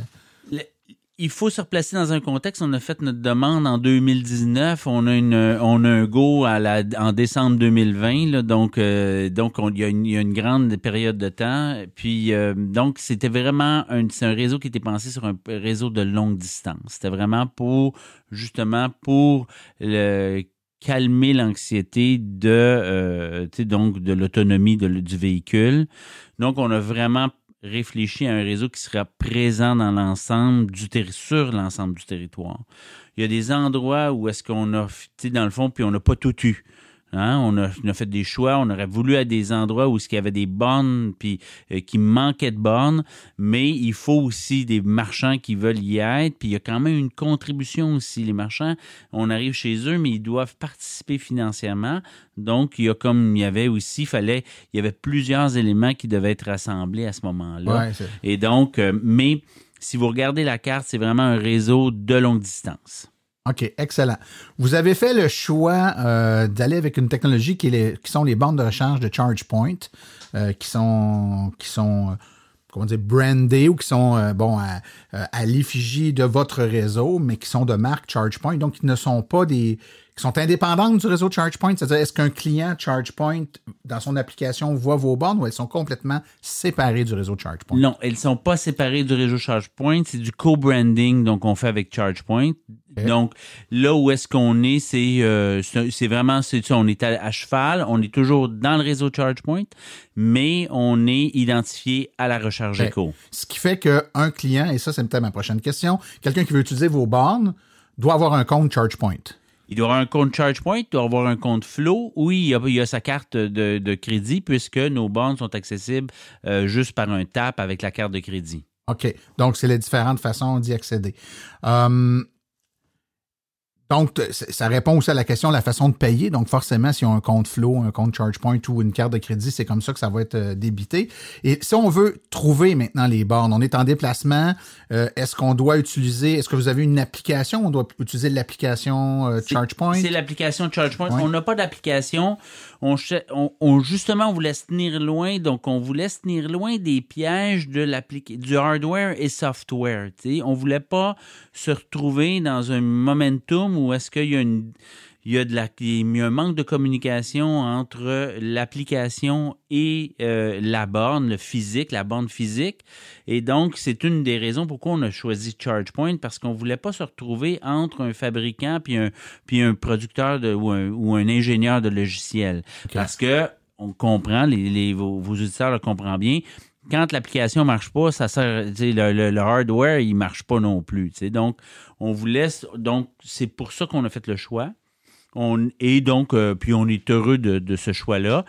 Il faut se replacer dans un contexte. On a fait notre demande en 2019. On a une, on a un go à la, en décembre 2020. là. donc, euh, donc on- il, y a une, il y a une grande période de temps. Puis, euh, donc, c'était vraiment un, un réseau qui était pensé sur un réseau de longue distance. C'était vraiment pour, justement, pour le calmer l'anxiété de, euh, donc, de l'autonomie du véhicule. Donc, on a vraiment réfléchi à un réseau qui sera présent dans l'ensemble du sur l'ensemble du territoire. Il y a des endroits où est-ce qu'on a, dans le fond, puis on n'a pas tout eu. Hein? On, a, on a fait des choix, on aurait voulu à des endroits où il y avait des bornes, puis euh, qui manquaient de bornes, mais il faut aussi des marchands qui veulent y être, puis il y a quand même une contribution aussi. Les marchands, on arrive chez eux, mais ils doivent participer financièrement. Donc, il y a comme il y avait aussi, fallait, il y avait plusieurs éléments qui devaient être rassemblés à ce moment-là. Ouais, c'est- Et donc, euh, mais si vous regardez la carte, c'est vraiment un réseau de longue distance. OK, excellent. Vous avez fait le choix euh, d'aller avec une technologie qui, est qui sont les bandes de recharge de ChargePoint, euh, qui sont, qui sont euh, comment dire, brandées ou qui sont bon, à, à l'effigie de votre réseau, mais qui sont de marque ChargePoint, donc qui ne sont pas des qui sont indépendantes du réseau ChargePoint. C'est-à-dire, est-ce qu'un client ChargePoint, dans son application, voit vos bornes ou elles sont complètement séparées du réseau ChargePoint? Non, elles sont pas séparées du réseau ChargePoint. C'est du co-branding, donc on fait avec ChargePoint. Donc là où est-ce qu'on est, c'est euh, c'est vraiment c'est on est à, à cheval, on est toujours dans le réseau ChargePoint, mais on est identifié à la recharge Ok. éco. Ce qui fait qu'un client, et ça c'est peut-être ma prochaine question, quelqu'un qui veut utiliser vos bornes doit avoir un compte ChargePoint. Il doit avoir un compte ChargePoint, il doit avoir un compte Flow. Oui, il a, a sa carte de, crédit puisque nos bornes sont accessibles euh, juste par un tap avec la carte de crédit. OK. Donc, c'est les différentes façons d'y accéder. Euh, Donc, ça répond aussi à la question de la façon de payer. Donc, forcément, si on a un compte Flow, un compte ChargePoint ou une carte de crédit, c'est comme ça que ça va être euh, débité. Et si on veut trouver maintenant les bornes, on est en déplacement, euh, est-ce qu'on doit utiliser, est-ce que vous avez une application? On doit utiliser l'application euh, ChargePoint? C'est l'application ChargePoint. Ouais. On n'a pas d'application. On, on, justement, on vous laisse tenir loin. Donc, on vous laisse tenir loin des pièges de du hardware et software. tu sais. On voulait pas se retrouver dans un momentum où est-ce qu'il y a une il y a de la il y a un manque de communication entre l'application et euh, la borne, le physique, la borne physique. Et donc, c'est une des raisons pourquoi on a choisi ChargePoint, parce qu'on voulait pas se retrouver entre un fabricant puis un, puis un producteur de, ou, un, ou un ingénieur de logiciel. Parce que on comprend, les, les- vos, vos auditeurs le comprennent bien, quand l'application marche pas, ça sert, le, le- le hardware, il marche pas non plus. Donc, on vous laisse. Donc, c'est pour ça qu'on a fait le choix. On, et donc, euh, puis on est heureux de, de ce choix-là.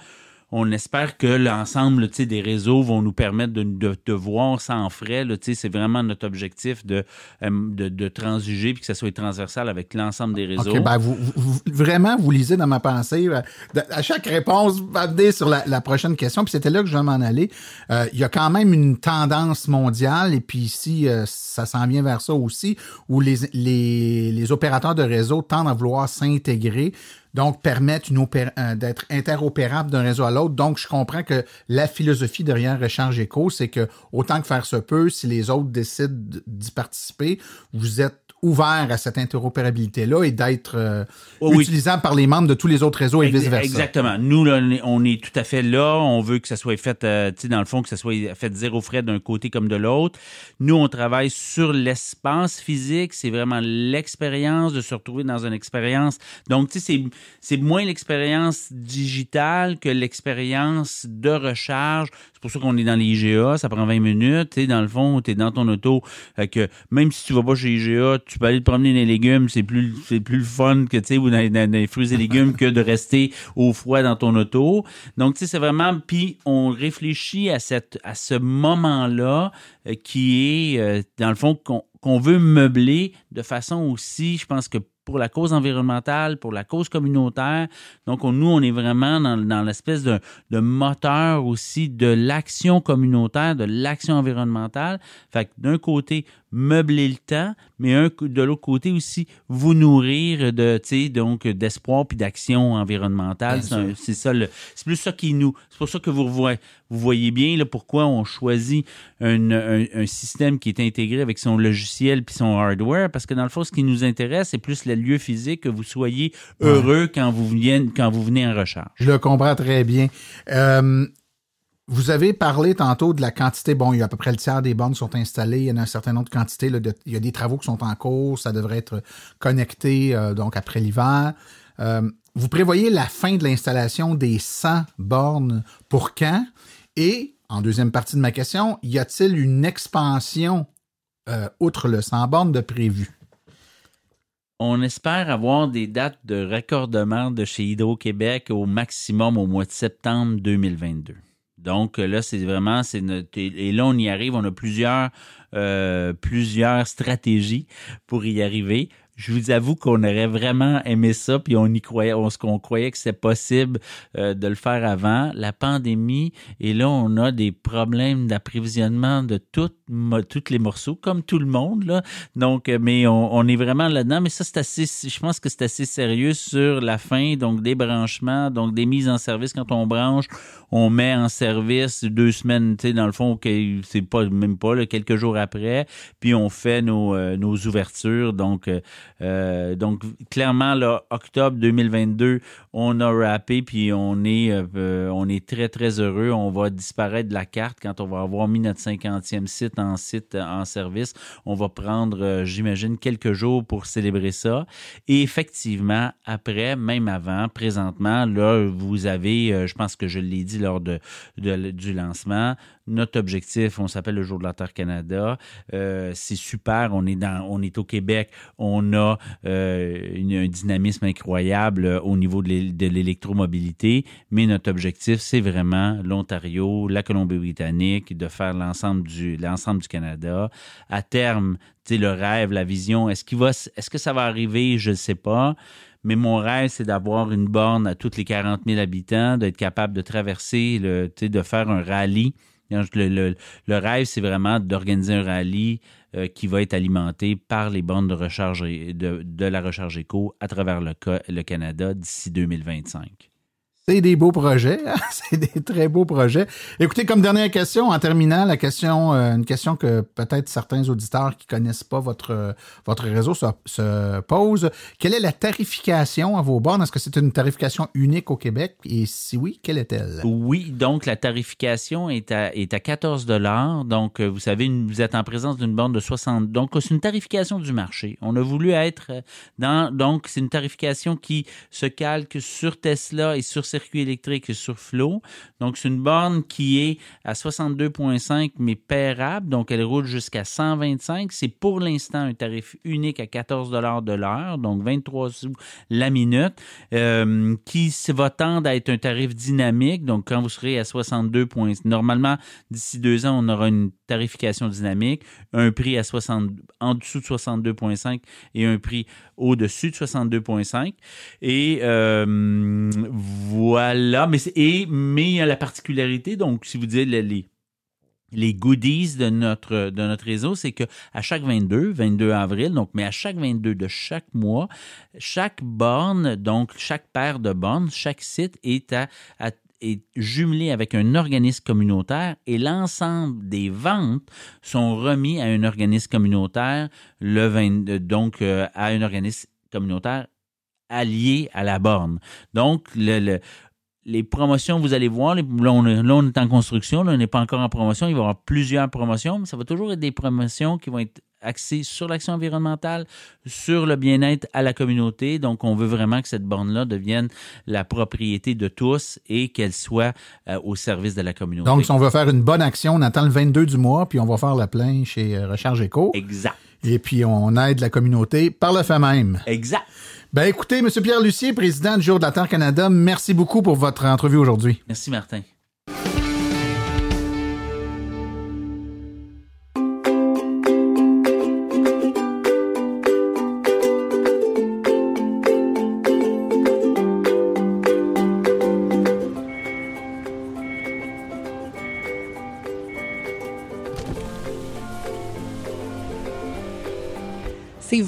On espère que l'ensemble des réseaux vont nous permettre de, de, de voir sans frais. C'est vraiment notre objectif de, euh, de, de transiger puis que ça soit transversal avec l'ensemble des réseaux. OK, ben vous, vraiment, vous lisez dans ma pensée. euh, À chaque réponse, vous m'amenez sur la, la prochaine question. Puis c'était là que je vais m'en aller. Euh, Il y a quand même une tendance mondiale, et puis ici, euh, ça s'en vient vers ça aussi, où les, les, les opérateurs de réseau tendent à vouloir s'intégrer. Donc, opé- euh, d'être interopérable d'un réseau à l'autre. Donc, je comprends que la philosophie derrière Recharge Éco, c'est que autant que faire se peut, si les autres décident d'y participer, vous êtes ouvert à cette interopérabilité-là et d'être euh, Oh oui. utilisable par les membres de tous les autres réseaux et vice-versa. Exactement. Nous, là, on est- tout à fait là. On veut que ça soit fait, euh, tu sais, dans le fond, que ça soit fait zéro frais d'un côté comme de l'autre. Nous, on travaille sur l'espace physique. C'est vraiment l'expérience de se retrouver dans une expérience. Donc, tu sais, c'est, moins l'expérience digitale que l'expérience de recharge. C'est pour ça qu'on est dans les IGA. Ça prend 20 minutes. Tu sais, dans le fond, tu es dans ton auto. Que même si tu vas pas chez IGA, tu peux aller te promener dans les légumes. C'est plus, c'est plus le fun que, tu sais, ou dans, les fruits et légumes que de rester au froid dans ton auto. Donc, tu sais, c'est vraiment, puis on réfléchit à cette, à ce moment-là euh, qui est, euh, dans le fond, qu'on veut meubler de façon aussi, je pense que pour la cause environnementale, pour la cause communautaire. Donc, on- nous, on est vraiment dans, dans l'espèce de, de moteur aussi de l'action communautaire, de l'action environnementale. Fait que d'un côté, meubler le temps, mais un, de l'autre côté aussi, vous nourrir de, tu sais, donc, d'espoir puis d'action environnementale. C'est ça le, c'est plus ça qui nous, c'est pour ça que vous voyez, vous voyez bien là, pourquoi on choisit un, un- un système qui est intégré avec son logiciel puis son hardware, parce que dans le fond, ce qui nous intéresse, c'est plus le lieu physique, que vous soyez heureux quand vous venez, quand vous venez en recharge. Je le comprends très bien. Euh, vous avez parlé tantôt de la quantité. Bon, il y a à peu près le tiers des bornes qui sont installées. Il y en a un certain nombre de quantités. de- il y a des travaux qui sont en cours. Ça devrait être connecté euh, donc après l'hiver. Euh, vous prévoyez la fin de l'installation des 100 bornes pour quand? Et, en deuxième partie de ma question, y a-t-il une expansion euh, outre le 100 bornes de prévu? On espère avoir des dates de raccordement de chez Hydro-Québec au maximum au mois de septembre 2022. Donc là, c'est vraiment, c'est notre, et là on y arrive. On a plusieurs, euh, plusieurs stratégies pour y arriver. Je vous avoue qu'on aurait vraiment aimé ça, puis on y croyait, on, qu'on croyait que c'était possible euh, de le faire avant. La pandémie, et là, on a des problèmes d'approvisionnement de toutes, tous les morceaux, comme tout le monde, là. Donc, euh, mais on, on est vraiment là-dedans. Mais ça, c'est assez, je pense que c'est assez sérieux sur la fin, donc des branchements, donc des mises en service. Quand on branche, on met en service deux semaines, tu sais, dans le fond, c'est pas même pas quelques jours après, puis on fait nos, euh, ouvertures. Donc, euh, euh, donc clairement là, octobre 2022, on a rappé, puis on est, on est très très heureux. On va disparaître de la carte quand on va avoir mis notre 50e site en site en service. On va prendre, j'imagine, quelques jours pour célébrer ça. Et effectivement, après, même avant, présentement, là, vous avez, je pense que je l'ai dit lors de, du lancement, notre objectif, on s'appelle le Jour de la Terre Canada. Euh, c'est super. On est dans, on est au Québec. On a euh, un dynamisme incroyable euh, au niveau de l'électromobilité. Mais notre objectif, c'est vraiment l'Ontario, la Colombie-Britannique, de faire l'ensemble du, l'ensemble du Canada. À terme, le rêve, la vision, est-ce qu'il va, est-ce que ça va arriver? Je ne sais pas. Mais mon rêve, c'est d'avoir une borne à toutes les 40 000 habitants, d'être capable de traverser, le, de faire un rallye. Le, rêve, c'est vraiment d'organiser un rallye euh, qui va être alimenté par les bornes de recharge de, la recharge éco à travers le, le Canada d'ici 2025. C'est des beaux projets, hein? [LAUGHS] c'est des très beaux projets. Écoutez, comme dernière question, en terminant, la question, euh, une question que peut-être certains auditeurs qui connaissent pas votre votre réseau se, se, posent. Quelle est la tarification à vos bornes? Est-ce que c'est une tarification unique au Québec? Et si oui, quelle est-elle? Oui, donc la tarification est à est à 14 dollars. Donc euh, vous savez, vous êtes en présence d'une borne de 60. Donc c'est une tarification du marché. On a voulu être dans donc c'est une tarification qui se calque sur Tesla et sur circuit électrique sur flot. Donc, c'est une borne qui est à 62,5 mais pairable. Donc, elle roule jusqu'à 125. C'est pour l'instant un tarif unique à 14 de l'heure, donc 23 sous la minute, euh, qui va tendre à être un tarif dynamique. Donc, quand vous serez à 62 points, normalement, d'ici deux ans, on aura une tarification dynamique, un prix à 60, en dessous de 62,5 et un prix au-dessus de 62,5. Et euh, voilà, mais, et, mais a la particularité, donc si vous dites les, les goodies de notre de notre réseau, c'est que à chaque 22, 22 avril, donc mais à chaque 22 de chaque mois, chaque borne, donc chaque paire de bornes, chaque site est à, est jumelé avec un organisme communautaire et l'ensemble des ventes sont remis à un organisme communautaire le 20, donc euh, à un organisme communautaire allié à la borne. Donc, le, les promotions, vous allez voir, là, on, est en construction, là, on n'est pas encore en promotion, il va y avoir plusieurs promotions, mais ça va toujours être des promotions qui vont être axées sur l'action environnementale, sur le bien-être à la communauté. Donc, on veut vraiment que cette borne-là devienne la propriété de tous et qu'elle soit euh, au service de la communauté. Donc, si on veut faire une bonne action, on attend le 22 du mois, puis on va faire la plein chez euh, Recharge Éco. Exact. Et puis, on aide la communauté par le fait même. Exact. Ben écoutez, M. Pierre Lucier, président du Jour de la Terre Canada, merci beaucoup pour votre entrevue aujourd'hui. Merci, Martin.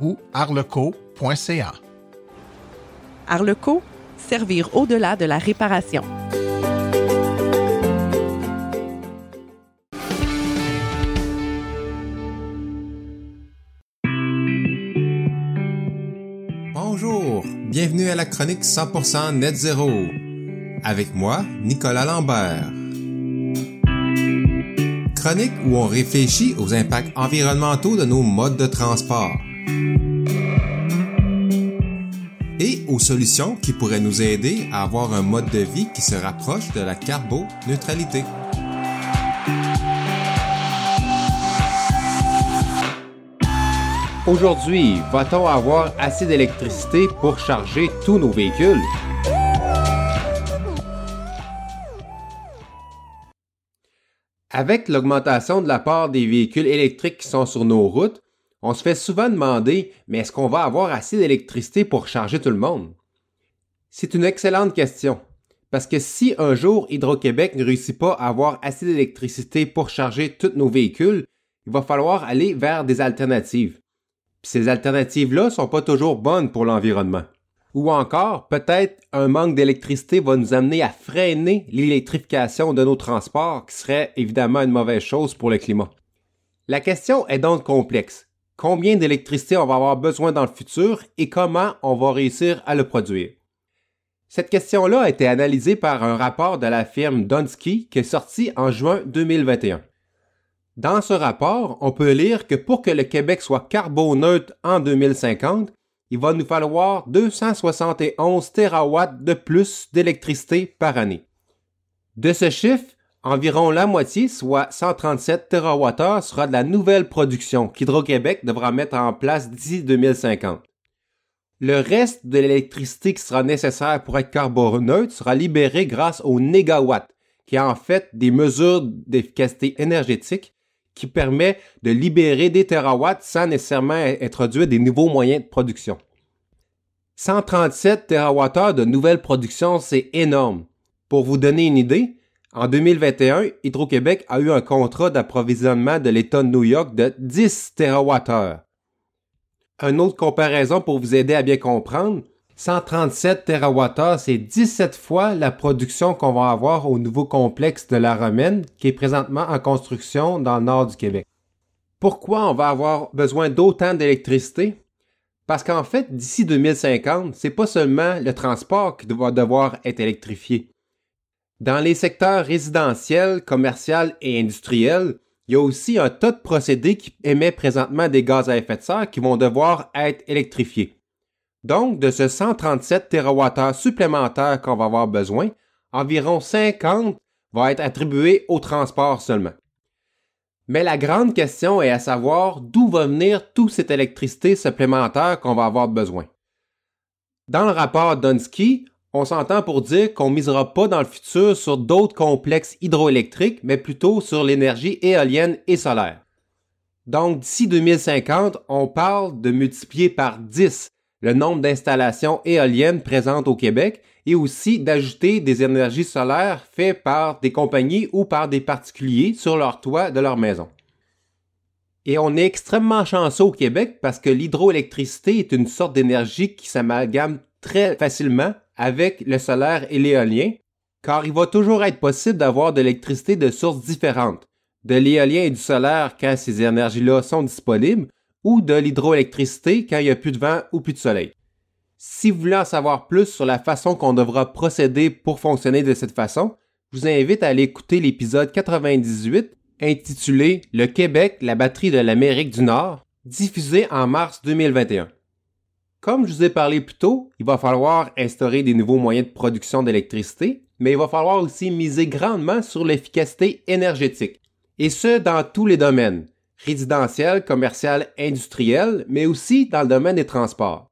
ou arleco.ca. Arleco, servir au-delà de la réparation. Bonjour, bienvenue à la chronique 100% Net Zéro. Avec moi, Nicolas Lambert. Chronique où on réfléchit aux impacts environnementaux de nos modes de transport et aux solutions qui pourraient nous aider à avoir un mode de vie qui se rapproche de la carboneutralité. Aujourd'hui, va-t-on avoir assez d'électricité pour charger tous nos véhicules? Avec l'augmentation de la part des véhicules électriques qui sont sur nos routes, On se fait souvent demander, mais est-ce qu'on va avoir assez d'électricité pour charger tout le monde? C'est une excellente question. Parce que si un jour Hydro-Québec ne réussit pas à avoir assez d'électricité pour charger tous nos véhicules, il va falloir aller vers des alternatives. Puis ces alternatives-là sont pas toujours bonnes pour l'environnement. Ou encore, peut-être un manque d'électricité va nous amener à freiner l'électrification de nos transports, qui serait évidemment une mauvaise chose pour le climat. La question est donc complexe. Combien d'électricité on va avoir besoin dans le futur et comment on va réussir à le produire? Cette question-là a été analysée par un rapport de la firme Dunsky qui est sorti en juin 2021. Dans ce rapport, on peut lire que pour que le Québec soit carboneutre en 2050, il va nous falloir 271 TWh de plus d'électricité par année. De ce chiffre, environ la moitié, soit 137 TWh, sera de la nouvelle production qu'Hydro-Québec devra mettre en place d'ici 2050. Le reste de l'électricité qui sera nécessaire pour être carboneutre sera libéré grâce au négawatt, qui est en fait des mesures d'efficacité énergétique qui permet de libérer des terawatts sans nécessairement introduire des nouveaux moyens de production. 137 TWh de nouvelles productions, c'est énorme. Pour vous donner une idée, en 2021, Hydro-Québec a eu un contrat d'approvisionnement de l'État de New York de 10 TWh. Une autre comparaison pour vous aider à bien comprendre, 137 TWh, c'est 17 fois la production qu'on va avoir au nouveau complexe de la Romaine, qui est présentement en construction dans le nord du Québec. Pourquoi on va avoir besoin d'autant d'électricité? Parce qu'en fait, d'ici 2050, c'est pas seulement le transport qui va devoir être électrifié. Dans les secteurs résidentiels, commerciaux et industriels, il y a aussi un tas de procédés qui émettent présentement des gaz à effet de serre qui vont devoir être électrifiés. Donc, de ce 137 TWh supplémentaires qu'on va avoir besoin, environ 50 va être attribué au transport seulement. Mais la grande question est à savoir d'où va venir toute cette électricité supplémentaire qu'on va avoir besoin. Dans le rapport Dunsky, on s'entend pour dire qu'on misera pas dans le futur sur d'autres complexes hydroélectriques, mais plutôt sur l'énergie éolienne et solaire. Donc, d'ici 2050, on parle de multiplier par 10 le nombre d'installations éoliennes présentes au Québec et aussi d'ajouter des énergies solaires faites par des compagnies ou par des particuliers sur leur toit de leur maison. Et on est extrêmement chanceux au Québec parce que l'hydroélectricité est une sorte d'énergie qui s'amalgame très facilement avec le solaire et l'éolien, car il va toujours être possible d'avoir de l'électricité de sources différentes, de l'éolien et du solaire quand ces énergies-là sont disponibles, ou de l'hydroélectricité quand il n'y a plus de vent ou plus de soleil. Si vous voulez en savoir plus sur la façon qu'on devra procéder pour fonctionner de cette façon, je vous invite à aller écouter l'épisode 98 intitulé Le Québec, la batterie de l'Amérique du Nord, diffusé en mars 2021. Comme je vous ai parlé plus tôt, il va falloir instaurer des nouveaux moyens de production d'électricité, mais il va falloir aussi miser grandement sur l'efficacité énergétique. Et ce, dans tous les domaines, résidentiel, commercial, industriel, mais aussi dans le domaine des transports.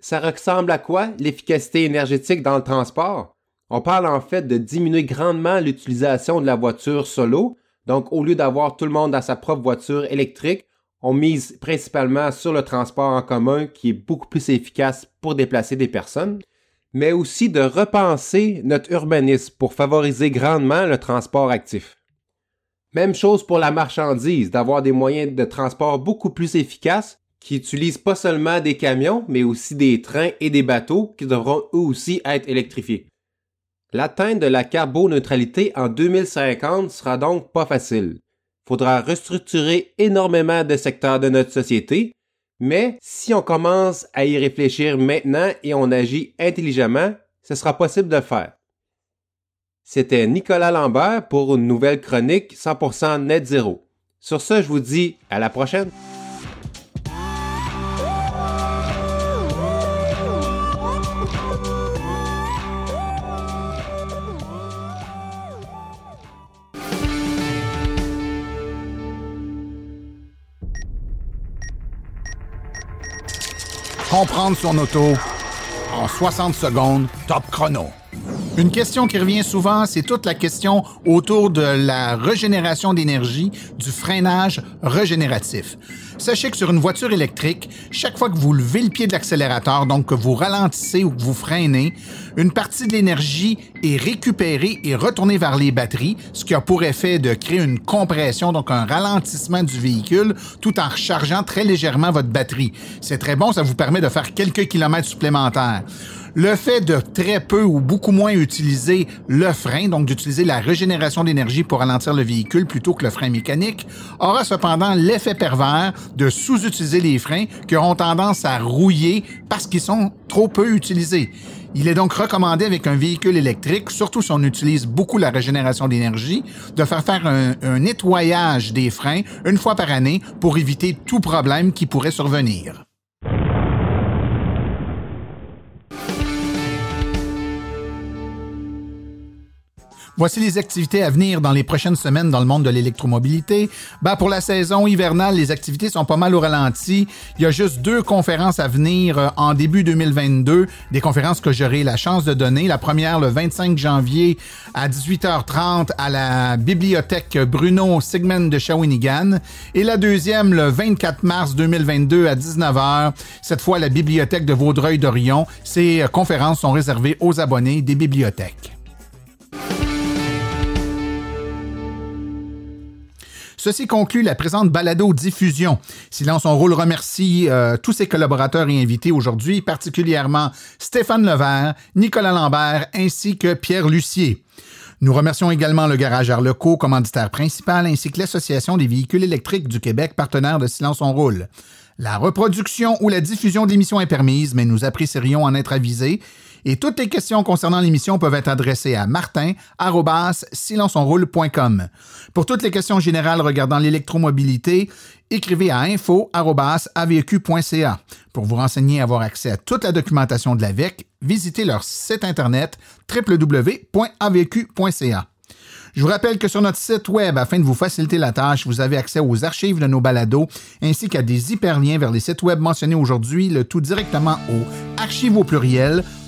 Ça ressemble à quoi l'efficacité énergétique dans le transport? On parle en fait de diminuer grandement l'utilisation de la voiture solo. Donc, au lieu d'avoir tout le monde dans sa propre voiture électrique, on mise principalement sur le transport en commun qui est beaucoup plus efficace pour déplacer des personnes, mais aussi de repenser notre urbanisme pour favoriser grandement le transport actif. Même chose pour la marchandise, d'avoir des moyens de transport beaucoup plus efficaces qui utilisent pas seulement des camions, mais aussi des trains et des bateaux qui devront eux aussi être électrifiés. L'atteinte de la carboneutralité en 2050 sera donc pas facile. Faudra restructurer énormément de secteurs de notre société, mais si on commence à y réfléchir maintenant et on agit intelligemment, ce sera possible de faire. C'était Nicolas Lambert pour une nouvelle chronique 100% net zéro. Sur ce, je vous dis à la prochaine. Comprendre son auto en 60 secondes, top chrono. Une question qui revient souvent, c'est toute la question autour de la régénération d'énergie, du freinage régénératif. Sachez que sur une voiture électrique, chaque fois que vous levez le pied de l'accélérateur, donc que vous ralentissez ou que vous freinez, une partie de l'énergie est récupérée et retournée vers les batteries, ce qui a pour effet de créer une compression, donc un ralentissement du véhicule, tout en rechargeant très légèrement votre batterie. C'est très bon, ça vous permet de faire quelques kilomètres supplémentaires. Le fait de très peu ou beaucoup moins utiliser le frein, donc d'utiliser la régénération d'énergie pour ralentir le véhicule plutôt que le frein mécanique, aura cependant l'effet pervers de sous-utiliser les freins qui auront tendance à rouiller parce qu'ils sont trop peu utilisés. Il est donc recommandé avec un véhicule électrique, surtout si on utilise beaucoup la régénération d'énergie, de faire faire un, nettoyage des freins une fois par année pour éviter tout problème qui pourrait survenir. Voici les activités à venir dans les prochaines semaines dans le monde de l'électromobilité. Ben, pour la saison hivernale, les activités sont pas mal au ralenti. Il y a juste deux conférences à venir euh, en début 2022, des conférences que j'aurai la chance de donner. La première le 25 janvier à 18h30 à la bibliothèque Bruno Sigmund de Shawinigan et la deuxième le 24 mars 2022 à 19h, cette fois à la bibliothèque de Vaudreuil-Dorion. Ces euh, conférences sont réservées aux abonnés des bibliothèques. Ceci conclut la présente balado-diffusion. Silence on rôle remercie euh, tous ses collaborateurs et invités aujourd'hui, particulièrement Stéphane Levert, Nicolas Lambert ainsi que Pierre Lucier. Nous remercions également le Garage Arleco, commanditaire principal, ainsi que l'Association des véhicules électriques du Québec, partenaire de Silence on roule. La reproduction ou la diffusion de l'émission est permise, mais nous apprécierions en être avisés et toutes les questions concernant l'émission peuvent être adressées à martin.silenceonroule.com. Pour toutes les questions générales regardant l'électromobilité, écrivez à info.avq.ca. Pour vous renseigner et avoir accès à toute la documentation de l'AVEC, visitez leur site internet www.avq.ca. Je vous rappelle que sur notre site web, afin de vous faciliter la tâche, vous avez accès aux archives de nos balados ainsi qu'à des hyperliens vers les sites web mentionnés aujourd'hui, le tout directement au archive au pluriel